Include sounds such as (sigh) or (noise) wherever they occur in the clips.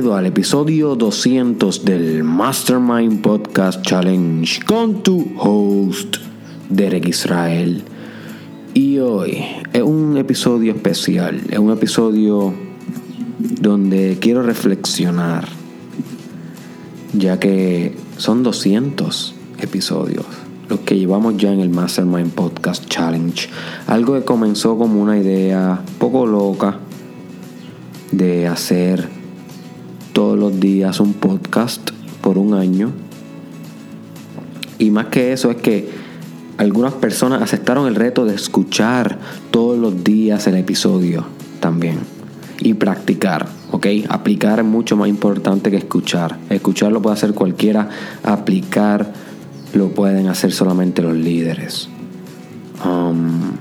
Bienvenido al episodio 200 del Mastermind Podcast Challenge con tu host, Derek Israel. Y hoy es un episodio especial, es un episodio donde quiero reflexionar, ya que son 200 episodios los que llevamos ya en el Mastermind Podcast Challenge. Algo que comenzó como una idea poco loca de hacer todos los días un podcast por un año. Y más que eso es que algunas personas aceptaron el reto de escuchar todos los días el episodio también. Y practicar, ¿ok? Aplicar es mucho más importante que escuchar. Escuchar lo puede hacer cualquiera, aplicar lo pueden hacer solamente los líderes. Um,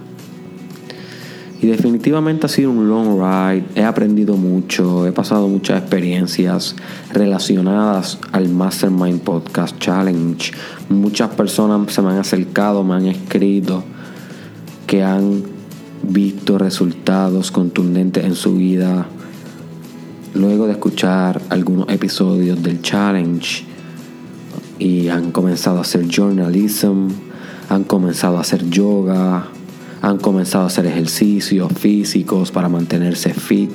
y definitivamente ha sido un long ride. He aprendido mucho, he pasado muchas experiencias relacionadas al Mastermind Podcast Challenge. Muchas personas se me han acercado, me han escrito que han visto resultados contundentes en su vida luego de escuchar algunos episodios del challenge y han comenzado a hacer journalism, han comenzado a hacer yoga, han comenzado a hacer ejercicios físicos para mantenerse fit,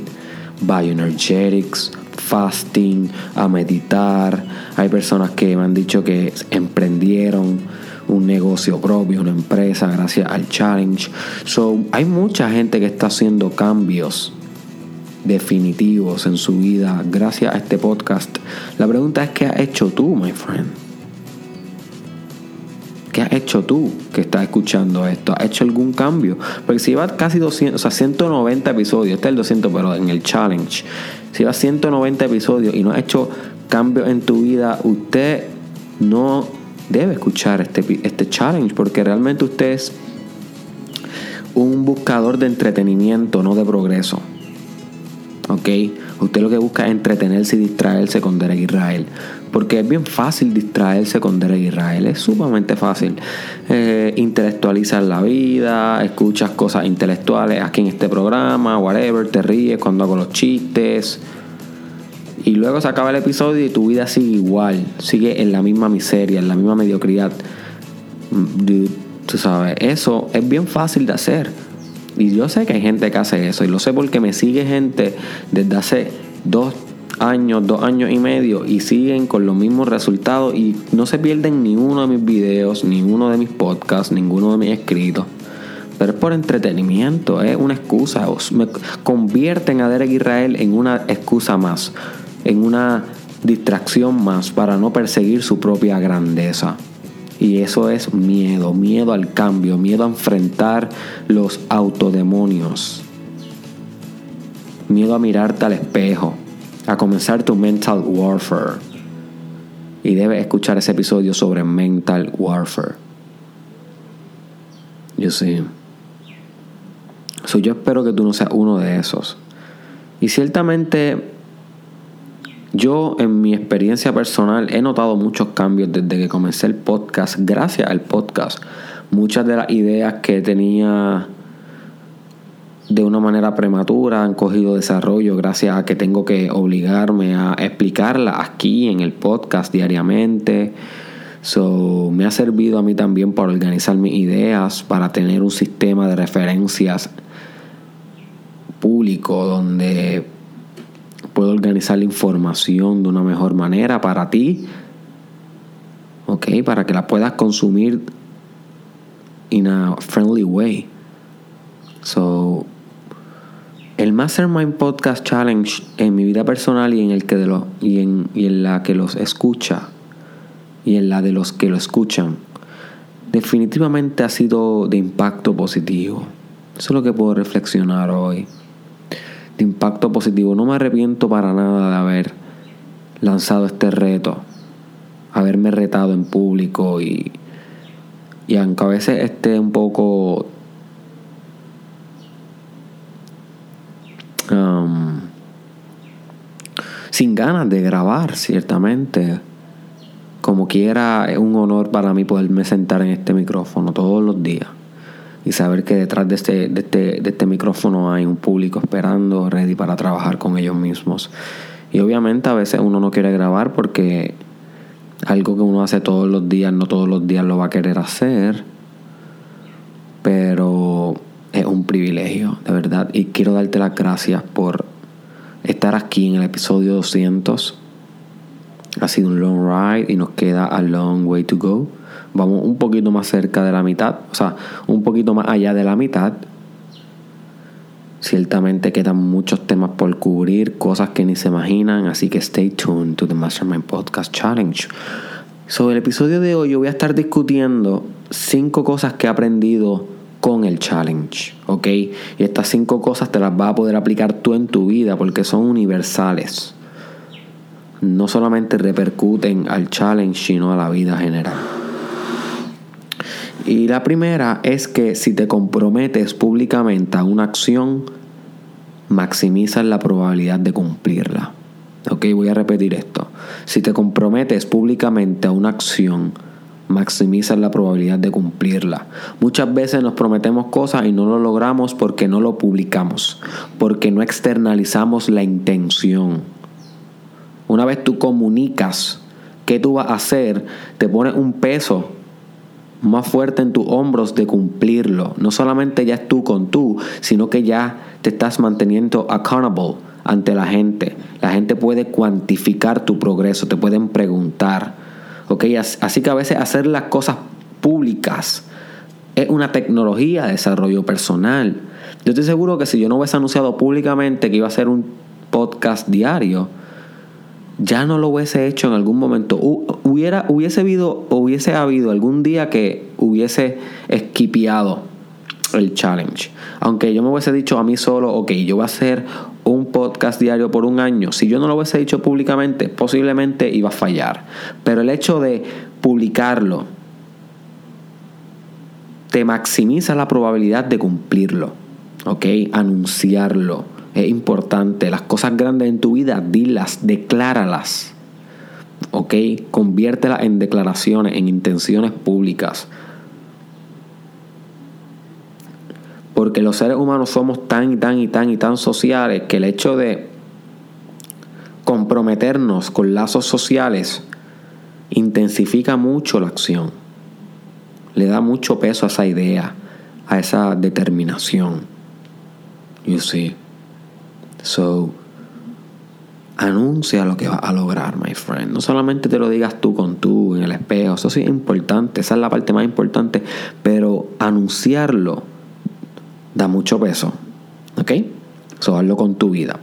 bioenergetics, fasting, a meditar. Hay personas que me han dicho que emprendieron un negocio propio, una empresa gracias al challenge. So, hay mucha gente que está haciendo cambios definitivos en su vida gracias a este podcast. La pregunta es qué has hecho tú, my friend? ¿Qué has hecho tú que estás escuchando esto? ¿Has hecho algún cambio? Porque si llevas casi 200, o sea, 190 episodios, este es el 200, pero en el challenge, si llevas 190 episodios y no has hecho cambios en tu vida, usted no debe escuchar este, este challenge porque realmente usted es un buscador de entretenimiento, no de progreso. ¿Ok? Usted lo que busca es entretenerse y distraerse con Derek Israel. Porque es bien fácil distraerse con Derek Israel. Es sumamente fácil. Eh, intelectualizar la vida, escuchas cosas intelectuales aquí en este programa, whatever, te ríes cuando hago los chistes. Y luego se acaba el episodio y tu vida sigue igual. Sigue en la misma miseria, en la misma mediocridad. Mm, tú sabes, eso es bien fácil de hacer. Y yo sé que hay gente que hace eso. Y lo sé porque me sigue gente desde hace dos años, dos años y medio. Y siguen con los mismos resultados. Y no se pierden ni uno de mis videos, ni uno de mis podcasts, ninguno de mis escritos. Pero es por entretenimiento, es una excusa. Me convierten a Derek Israel en una excusa más. En una distracción más para no perseguir su propia grandeza. Y eso es miedo, miedo al cambio, miedo a enfrentar los autodemonios. Miedo a mirarte al espejo, a comenzar tu mental warfare. Y debes escuchar ese episodio sobre mental warfare. Yo sí. yo espero que tú no seas uno de esos. Y ciertamente yo en mi experiencia personal he notado muchos cambios desde que comencé el podcast, gracias al podcast. Muchas de las ideas que tenía de una manera prematura han cogido desarrollo gracias a que tengo que obligarme a explicarlas aquí en el podcast diariamente. So, me ha servido a mí también para organizar mis ideas, para tener un sistema de referencias público donde puedo organizar la información de una mejor manera para ti, ¿ok? Para que la puedas consumir in a friendly way. So, el Mastermind Podcast Challenge en mi vida personal y en el que de y en, y en la que los escucha y en la de los que lo escuchan, definitivamente ha sido de impacto positivo. Eso es lo que puedo reflexionar hoy de impacto positivo. No me arrepiento para nada de haber lanzado este reto, haberme retado en público y, y aunque a veces esté un poco um, sin ganas de grabar, ciertamente. Como quiera, es un honor para mí poderme sentar en este micrófono todos los días y saber que detrás de este, de este, de este micrófono hay un público esperando, ready para trabajar con ellos mismos. Y obviamente a veces uno no quiere grabar porque algo que uno hace todos los días, no todos los días lo va a querer hacer. Pero es un privilegio, de verdad. Y quiero darte las gracias por estar aquí en el episodio 200. Ha sido un long ride y nos queda a long way to go. Vamos un poquito más cerca de la mitad, o sea, un poquito más allá de la mitad. Ciertamente quedan muchos temas por cubrir, cosas que ni se imaginan, así que stay tuned to the Mastermind Podcast Challenge. Sobre el episodio de hoy yo voy a estar discutiendo cinco cosas que he aprendido con el challenge, ¿ok? Y estas cinco cosas te las vas a poder aplicar tú en tu vida porque son universales. No solamente repercuten al challenge, sino a la vida general. Y la primera es que si te comprometes públicamente a una acción, maximizas la probabilidad de cumplirla. Ok, voy a repetir esto. Si te comprometes públicamente a una acción, maximizas la probabilidad de cumplirla. Muchas veces nos prometemos cosas y no lo logramos porque no lo publicamos, porque no externalizamos la intención. Una vez tú comunicas qué tú vas a hacer, te pones un peso más fuerte en tus hombros de cumplirlo. No solamente ya es tú con tú, sino que ya te estás manteniendo accountable ante la gente. La gente puede cuantificar tu progreso, te pueden preguntar. Así que a veces hacer las cosas públicas es una tecnología de desarrollo personal. Yo estoy seguro que si yo no hubiese anunciado públicamente que iba a hacer un podcast diario, ya no lo hubiese hecho en algún momento. Hubiera, hubiese, habido, hubiese habido algún día que hubiese esquipeado el challenge. Aunque yo me hubiese dicho a mí solo, ok, yo voy a hacer podcast diario por un año. Si yo no lo hubiese dicho públicamente, posiblemente iba a fallar. Pero el hecho de publicarlo te maximiza la probabilidad de cumplirlo. ¿Ok? Anunciarlo es importante. Las cosas grandes en tu vida, dilas, decláralas. ¿Ok? Conviértelas en declaraciones, en intenciones públicas. Porque los seres humanos somos tan y tan y tan y tan sociales que el hecho de comprometernos con lazos sociales intensifica mucho la acción. Le da mucho peso a esa idea, a esa determinación. You see. So, anuncia lo que vas a lograr, my friend. No solamente te lo digas tú con tú en el espejo, eso sí es importante, esa es la parte más importante, pero anunciarlo da mucho peso. ¿Ok? So, hazlo con tu vida.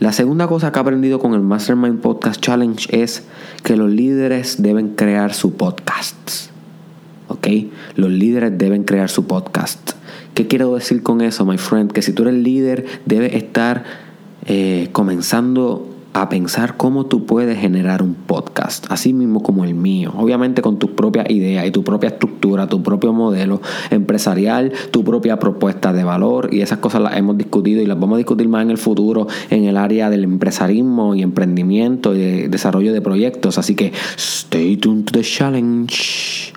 La segunda cosa que he aprendido con el Mastermind Podcast Challenge es que los líderes deben crear su podcast. ¿Ok? Los líderes deben crear su podcast. ¿Qué quiero decir con eso, my friend? Que si tú eres líder, debes estar eh, comenzando a pensar cómo tú puedes generar un podcast, así mismo como el mío, obviamente con tus propias ideas y tu propia estructura, tu propio modelo empresarial, tu propia propuesta de valor y esas cosas las hemos discutido y las vamos a discutir más en el futuro en el área del empresarismo y emprendimiento y desarrollo de proyectos, así que stay tuned to the challenge.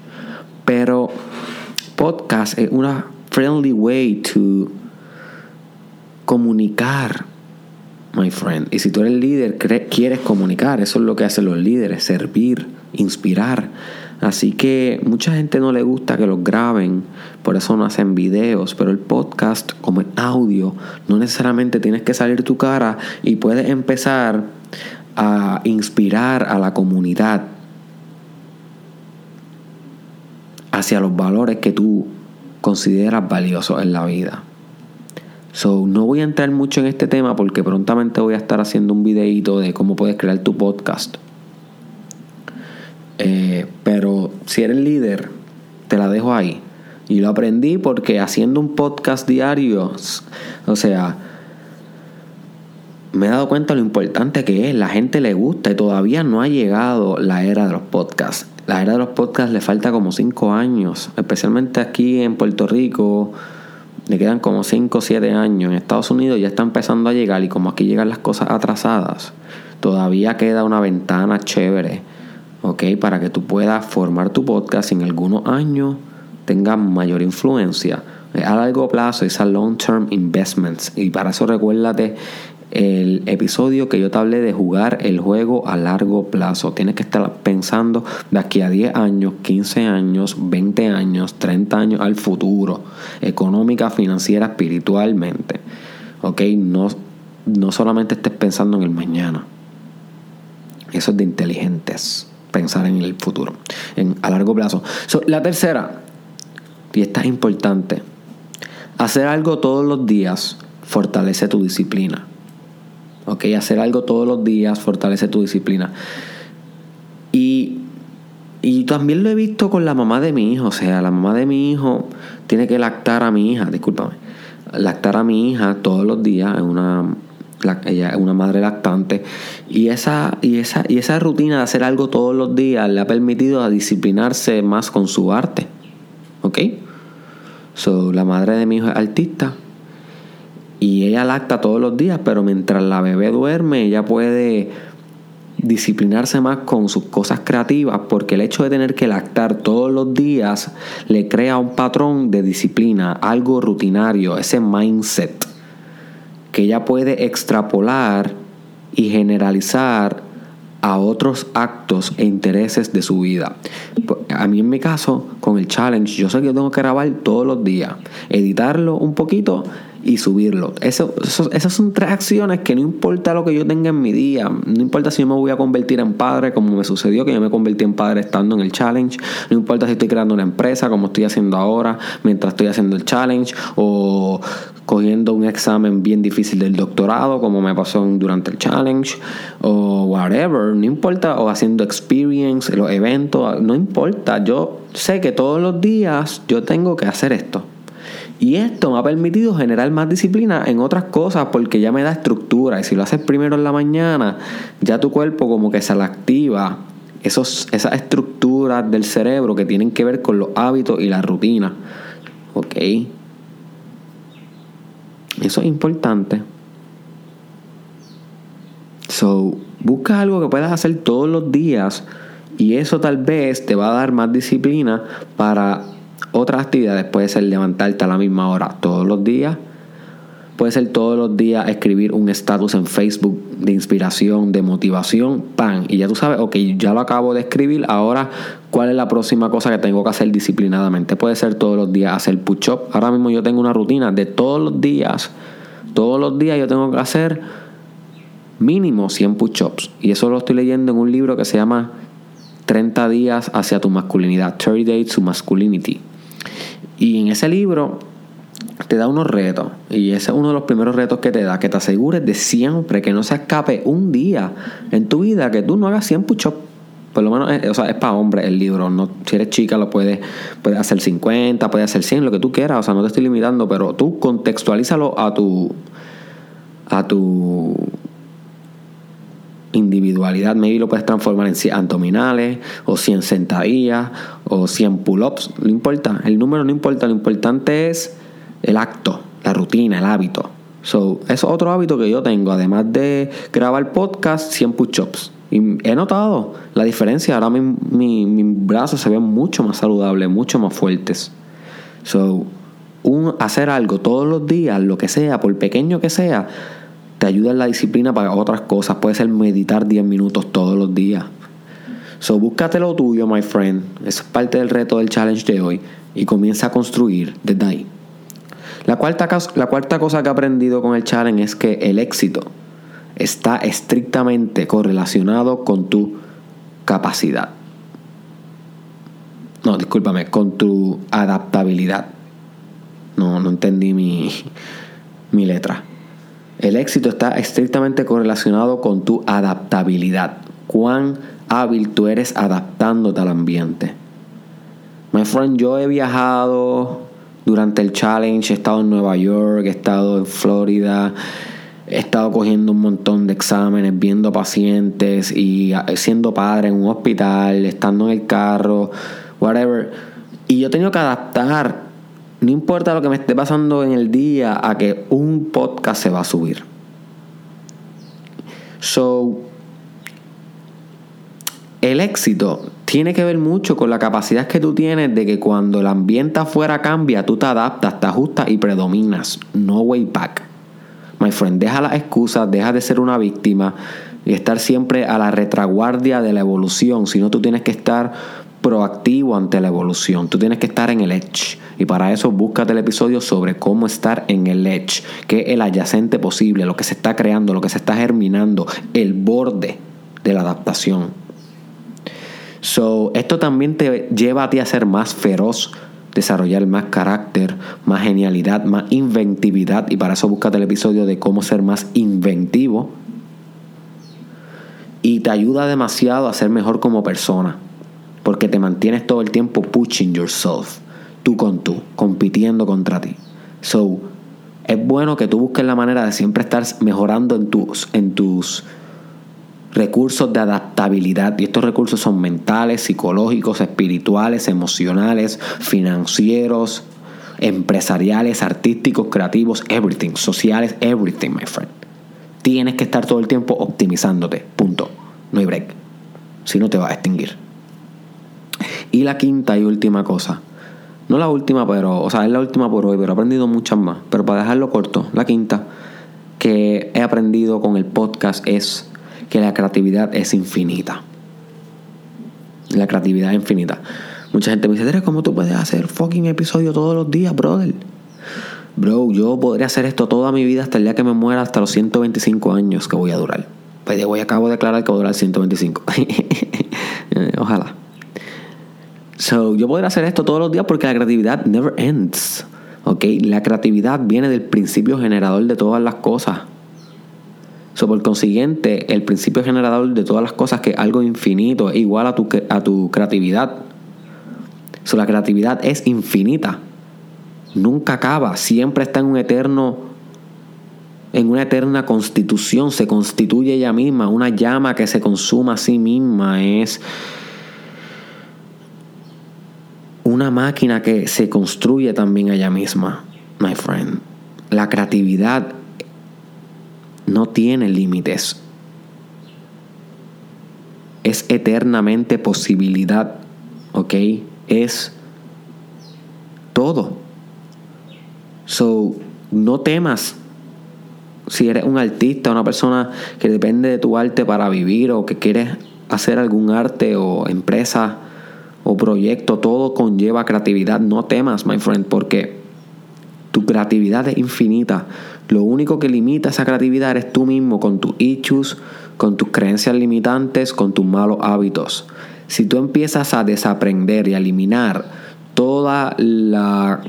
Pero podcast es una friendly way to comunicar my friend. Y si tú eres líder, quieres comunicar, eso es lo que hacen los líderes, servir, inspirar. Así que mucha gente no le gusta que los graben, por eso no hacen videos, pero el podcast como el audio, no necesariamente tienes que salir tu cara y puedes empezar a inspirar a la comunidad hacia los valores que tú consideras valiosos en la vida. So, no voy a entrar mucho en este tema porque prontamente voy a estar haciendo un videito de cómo puedes crear tu podcast. Eh, pero si eres líder, te la dejo ahí. Y lo aprendí porque haciendo un podcast diario, o sea, me he dado cuenta de lo importante que es. La gente le gusta y todavía no ha llegado la era de los podcasts. La era de los podcasts le falta como 5 años, especialmente aquí en Puerto Rico le quedan como 5 o 7 años. En Estados Unidos ya está empezando a llegar y como aquí llegan las cosas atrasadas, todavía queda una ventana chévere, ¿ok? Para que tú puedas formar tu podcast en algunos años tenga mayor influencia. A largo plazo, a long term investments. Y para eso recuérdate el episodio que yo te hablé de jugar el juego a largo plazo. Tienes que estar pensando de aquí a 10 años, 15 años, 20 años, 30 años al futuro, económica, financiera, espiritualmente. ¿Ok? No, no solamente estés pensando en el mañana. Eso es de inteligentes, pensar en el futuro, en, a largo plazo. la tercera, y esta es importante, hacer algo todos los días fortalece tu disciplina. ¿Ok? Hacer algo todos los días fortalece tu disciplina. Y, y también lo he visto con la mamá de mi hijo. O sea, la mamá de mi hijo tiene que lactar a mi hija, discúlpame. Lactar a mi hija todos los días. Es una, ella es una madre lactante. Y esa, y, esa, y esa rutina de hacer algo todos los días le ha permitido a disciplinarse más con su arte. ¿Ok? So, la madre de mi hijo es artista y ella lacta todos los días, pero mientras la bebé duerme, ella puede disciplinarse más con sus cosas creativas porque el hecho de tener que lactar todos los días le crea un patrón de disciplina, algo rutinario, ese mindset que ella puede extrapolar y generalizar a otros actos e intereses de su vida. A mí en mi caso, con el challenge, yo sé que tengo que grabar todos los días, editarlo un poquito y subirlo. Eso, esas son tres acciones que no importa lo que yo tenga en mi día, no importa si yo me voy a convertir en padre, como me sucedió que yo me convertí en padre estando en el challenge, no importa si estoy creando una empresa, como estoy haciendo ahora, mientras estoy haciendo el challenge, o cogiendo un examen bien difícil del doctorado, como me pasó durante el challenge, o whatever, no importa, o haciendo experience, los eventos, no importa, yo sé que todos los días yo tengo que hacer esto. Y esto me ha permitido generar más disciplina en otras cosas porque ya me da estructura. Y si lo haces primero en la mañana, ya tu cuerpo como que se la activa. Esos, esas estructuras del cerebro que tienen que ver con los hábitos y la rutina. ¿Ok? Eso es importante. So, busca algo que puedas hacer todos los días y eso tal vez te va a dar más disciplina para otras actividades puede ser levantarte a la misma hora todos los días. Puede ser todos los días escribir un estatus en Facebook de inspiración, de motivación, pan. Y ya tú sabes, ok, ya lo acabo de escribir, ahora cuál es la próxima cosa que tengo que hacer disciplinadamente. Puede ser todos los días hacer push-up. Ahora mismo yo tengo una rutina de todos los días, todos los días yo tengo que hacer mínimo 100 push-ups. Y eso lo estoy leyendo en un libro que se llama 30 días hacia tu masculinidad, 30 Days to Masculinity. Y en ese libro te da unos retos. Y ese es uno de los primeros retos que te da, que te asegures de siempre que no se escape un día en tu vida que tú no hagas 100 push-ups. Por lo menos, es, o sea, es para hombres el libro. No, si eres chica, lo puedes, puedes hacer 50, puedes hacer 100, lo que tú quieras. O sea, no te estoy limitando, pero tú contextualízalo a tu, a tu individualidad, maybe lo puedes transformar en 100 abdominales o 100 sentadillas o 100 pull-ups, no importa, el número no importa, lo importante es el acto, la rutina, el hábito. So, es otro hábito que yo tengo, además de grabar podcast, 100 push-ups. Y he notado la diferencia, ahora mis mi, brazos se ven mucho más saludables, mucho más fuertes. So, un, hacer algo todos los días, lo que sea, por pequeño que sea, te ayuda en la disciplina para otras cosas. Puede ser meditar 10 minutos todos los días. So, búscate lo tuyo, my friend. Es parte del reto del challenge de hoy. Y comienza a construir desde ahí. La cuarta, la cuarta cosa que he aprendido con el challenge es que el éxito está estrictamente correlacionado con tu capacidad. No, discúlpame, con tu adaptabilidad. No, no entendí mi, mi letra. El éxito está estrictamente correlacionado con tu adaptabilidad. Cuán hábil tú eres adaptándote al ambiente. My friend, yo he viajado durante el challenge, he estado en Nueva York, he estado en Florida, he estado cogiendo un montón de exámenes, viendo pacientes y siendo padre en un hospital, estando en el carro, whatever. Y yo he tenido que adaptar no importa lo que me esté pasando en el día, a que un podcast se va a subir. So, el éxito tiene que ver mucho con la capacidad que tú tienes de que cuando el ambiente afuera cambia, tú te adaptas, te ajustas y predominas. No way back. My friend, deja las excusas, deja de ser una víctima y estar siempre a la retraguardia de la evolución, sino tú tienes que estar proactivo ante la evolución, tú tienes que estar en el edge. Y para eso búscate el episodio sobre cómo estar en el edge, que es el adyacente posible, lo que se está creando, lo que se está germinando, el borde de la adaptación. So, esto también te lleva a ti a ser más feroz, desarrollar más carácter, más genialidad, más inventividad. Y para eso búscate el episodio de cómo ser más inventivo. Y te ayuda demasiado a ser mejor como persona. Porque te mantienes todo el tiempo pushing yourself. Tú con tú, compitiendo contra ti. So, es bueno que tú busques la manera de siempre estar mejorando en tus, en tus recursos de adaptabilidad. Y estos recursos son mentales, psicológicos, espirituales, emocionales, financieros, empresariales, artísticos, creativos, everything, sociales, everything, my friend. Tienes que estar todo el tiempo optimizándote. Punto. No hay break. Si no te va a extinguir. Y la quinta y última cosa. No la última, pero, o sea, es la última por hoy, pero he aprendido muchas más. Pero para dejarlo corto, la quinta que he aprendido con el podcast es que la creatividad es infinita. La creatividad es infinita. Mucha gente me dice, ¿cómo tú puedes hacer fucking episodio todos los días, brother? Bro, yo podría hacer esto toda mi vida hasta el día que me muera, hasta los 125 años que voy a durar. Pues voy acabo de declarar que voy a durar 125. (laughs) Ojalá. So, yo podría hacer esto todos los días porque la creatividad never ends. ¿Ok? La creatividad viene del principio generador de todas las cosas. So, por consiguiente, el principio generador de todas las cosas, que algo infinito es igual a tu, a tu creatividad. So, la creatividad es infinita. Nunca acaba. Siempre está en un eterno. En una eterna constitución. Se constituye ella misma. Una llama que se consuma a sí misma. Es una máquina que se construye también ella misma. My friend. La creatividad no tiene límites. Es eternamente posibilidad, ¿ok? Es todo. So, no temas si eres un artista, una persona que depende de tu arte para vivir o que quieres hacer algún arte o empresa o proyecto, todo conlleva creatividad. No temas, my friend, porque tu creatividad es infinita. Lo único que limita esa creatividad eres tú mismo con tus issues, con tus creencias limitantes, con tus malos hábitos. Si tú empiezas a desaprender y a eliminar toda la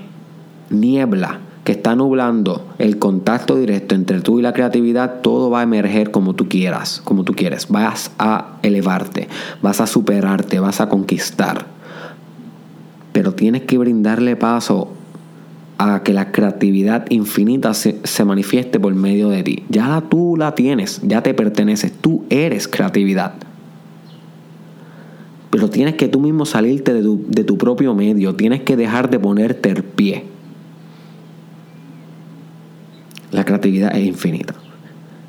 niebla que está nublando el contacto directo entre tú y la creatividad, todo va a emerger como tú quieras, como tú quieres. Vas a elevarte, vas a superarte, vas a conquistar. Pero tienes que brindarle paso a que la creatividad infinita se, manifieste por medio de ti. Ya tú la tienes, ya te perteneces, tú eres creatividad. Pero tienes que tú mismo salirte de tu, de tu propio medio, tienes que dejar de ponerte el pie. La creatividad es infinita.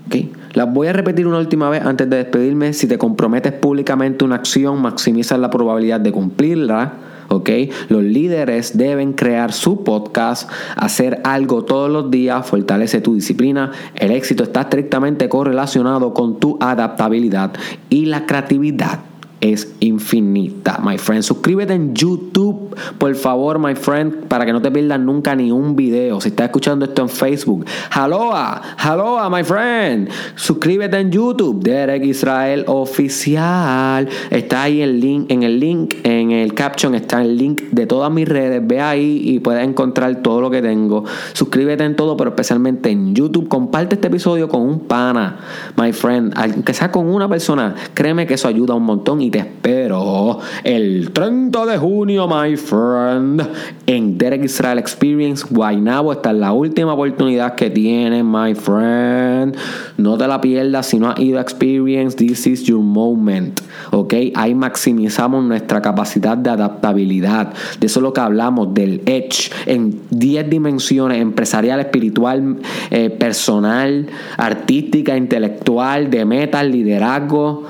¿Okay? Las voy a repetir una última vez antes de despedirme. Si te comprometes públicamente una acción, maximizas la probabilidad de cumplirla ¿ok? Los líderes deben crear su podcast, hacer algo todos los días, fortalece tu disciplina. El éxito está estrictamente correlacionado con tu adaptabilidad y la creatividad es infinita, my friend. Suscríbete en YouTube, por favor, my friend, para que no te pierdas nunca ni un video. Si estás escuchando esto en Facebook, aloha, aloha, my friend. Suscríbete en YouTube, Derek Israel Oficial. Está ahí el link, en el link, en el caption está el link de todas mis redes. Ve ahí y puedes encontrar todo lo que tengo. Suscríbete en todo, pero especialmente en YouTube. Comparte este episodio con un pana, my friend. Aunque sea con una persona, créeme que eso ayuda un montón te espero el 30 de junio, my friend, en Derek Israel Experience Guaynabo. Esta es la última oportunidad que tienes, my friend. No te la pierdas si no has ido a Experience. This is your moment. ¿Ok? Ahí maximizamos nuestra capacidad de adaptabilidad. De eso es lo que hablamos, del Edge en 10 dimensiones: empresarial, espiritual, eh, personal, artística, intelectual, de metas, liderazgo.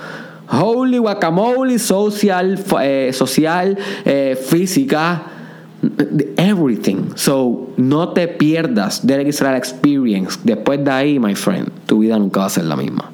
Holy guacamole, social, eh, social eh, física, Everything. So, no te pierdas Derek Israel Experience. Después de ahí, my friend, tu vida nunca va a ser la misma.